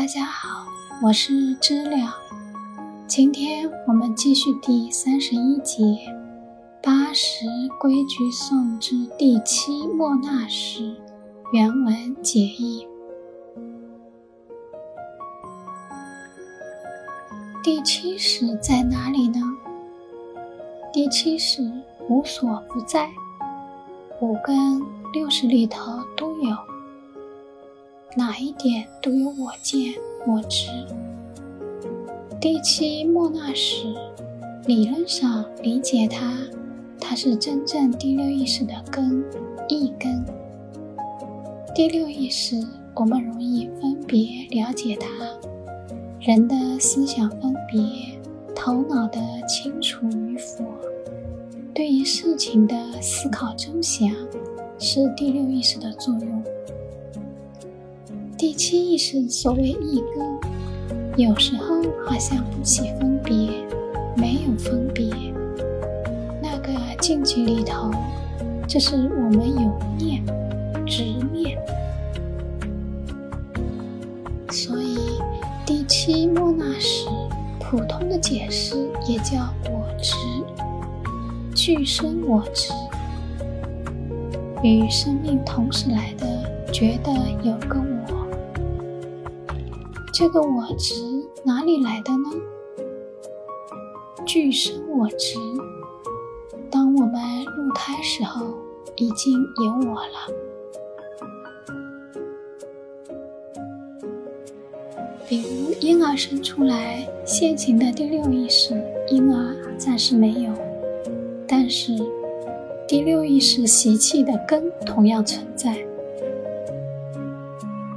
大家好，我是知了。今天我们继续第三十一节《八十规矩颂》之第七莫那时原文解义。第七识在哪里呢？第七识无所不在，五根六识里头都有。哪一点都有我见我执。第七莫那时，理论上理解它，它是真正第六意识的根一根。第六意识，我们容易分别了解它。人的思想分别，头脑的清楚与否，对于事情的思考周详，是第六意识的作用。第七意识所谓一根，有时候好像不起分别，没有分别。那个境界里头，这是我们有念、执念。所以第七莫那时，普通的解释也叫我执，具生我执，与生命同时来的，觉得有个我。这个我执哪里来的呢？俱生我执。当我们入胎时候，已经有我了。比如婴儿生出来，现行的第六意识，婴儿暂时没有，但是第六意识习气的根同样存在，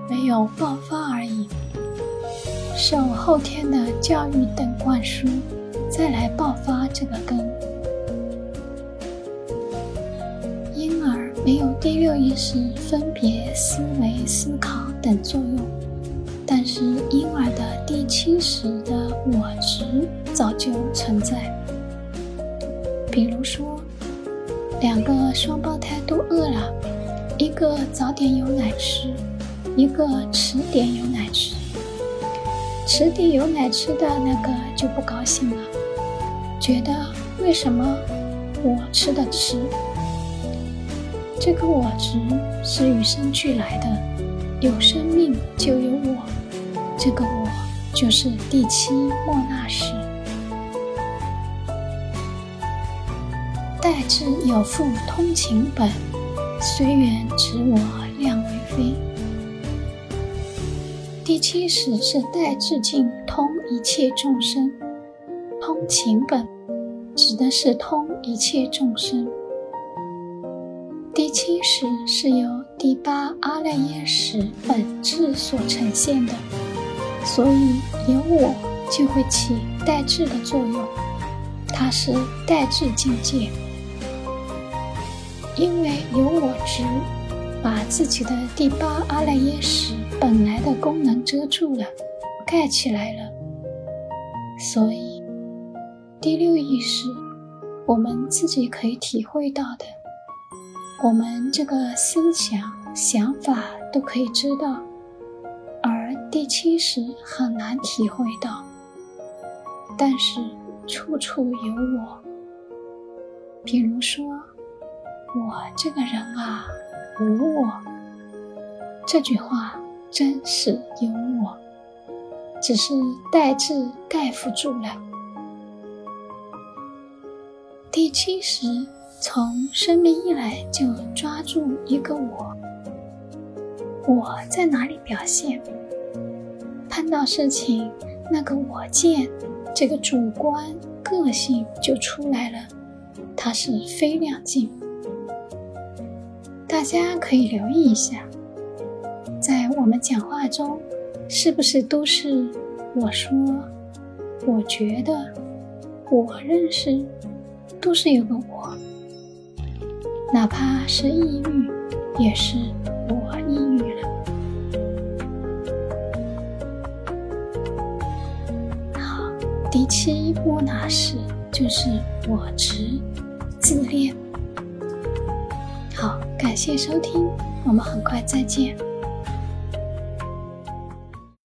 没有爆发而已。受后天的教育等灌输，再来爆发这个根。婴儿没有第六意识分别思维、思考等作用，但是婴儿的第七识的我执早就存在。比如说，两个双胞胎都饿了，一个早点有奶吃，一个迟点有奶吃。池底有奶吃的那个就不高兴了，觉得为什么我吃的迟？这个我值是与生俱来的，有生命就有我，这个我就是第七莫那时。待至有复通情本，随缘执我量为非。第七识是待至境通一切众生，通情本指的是通一切众生。第七识是由第八阿赖耶识本质所呈现的，所以有我就会起带智的作用，它是带智境界，因为有我执。把自己的第八阿赖耶识本来的功能遮住了，盖起来了。所以第六意识，我们自己可以体会到的，我们这个思想想法都可以知道，而第七识很难体会到。但是处处有我，比如说我这个人啊。无我，这句话真是有我，只是代字盖不住了。第七识从生命一来就抓住一个我，我在哪里表现？碰到事情，那个我见，这个主观个性就出来了，它是非亮镜。大家可以留意一下，我们讲话中，是不是都是我说、我觉得、我认识，都是有个我。哪怕是抑郁，也是我抑郁了。好，第七波拿时就是我执、自恋。好，感谢收听，我们很快再见。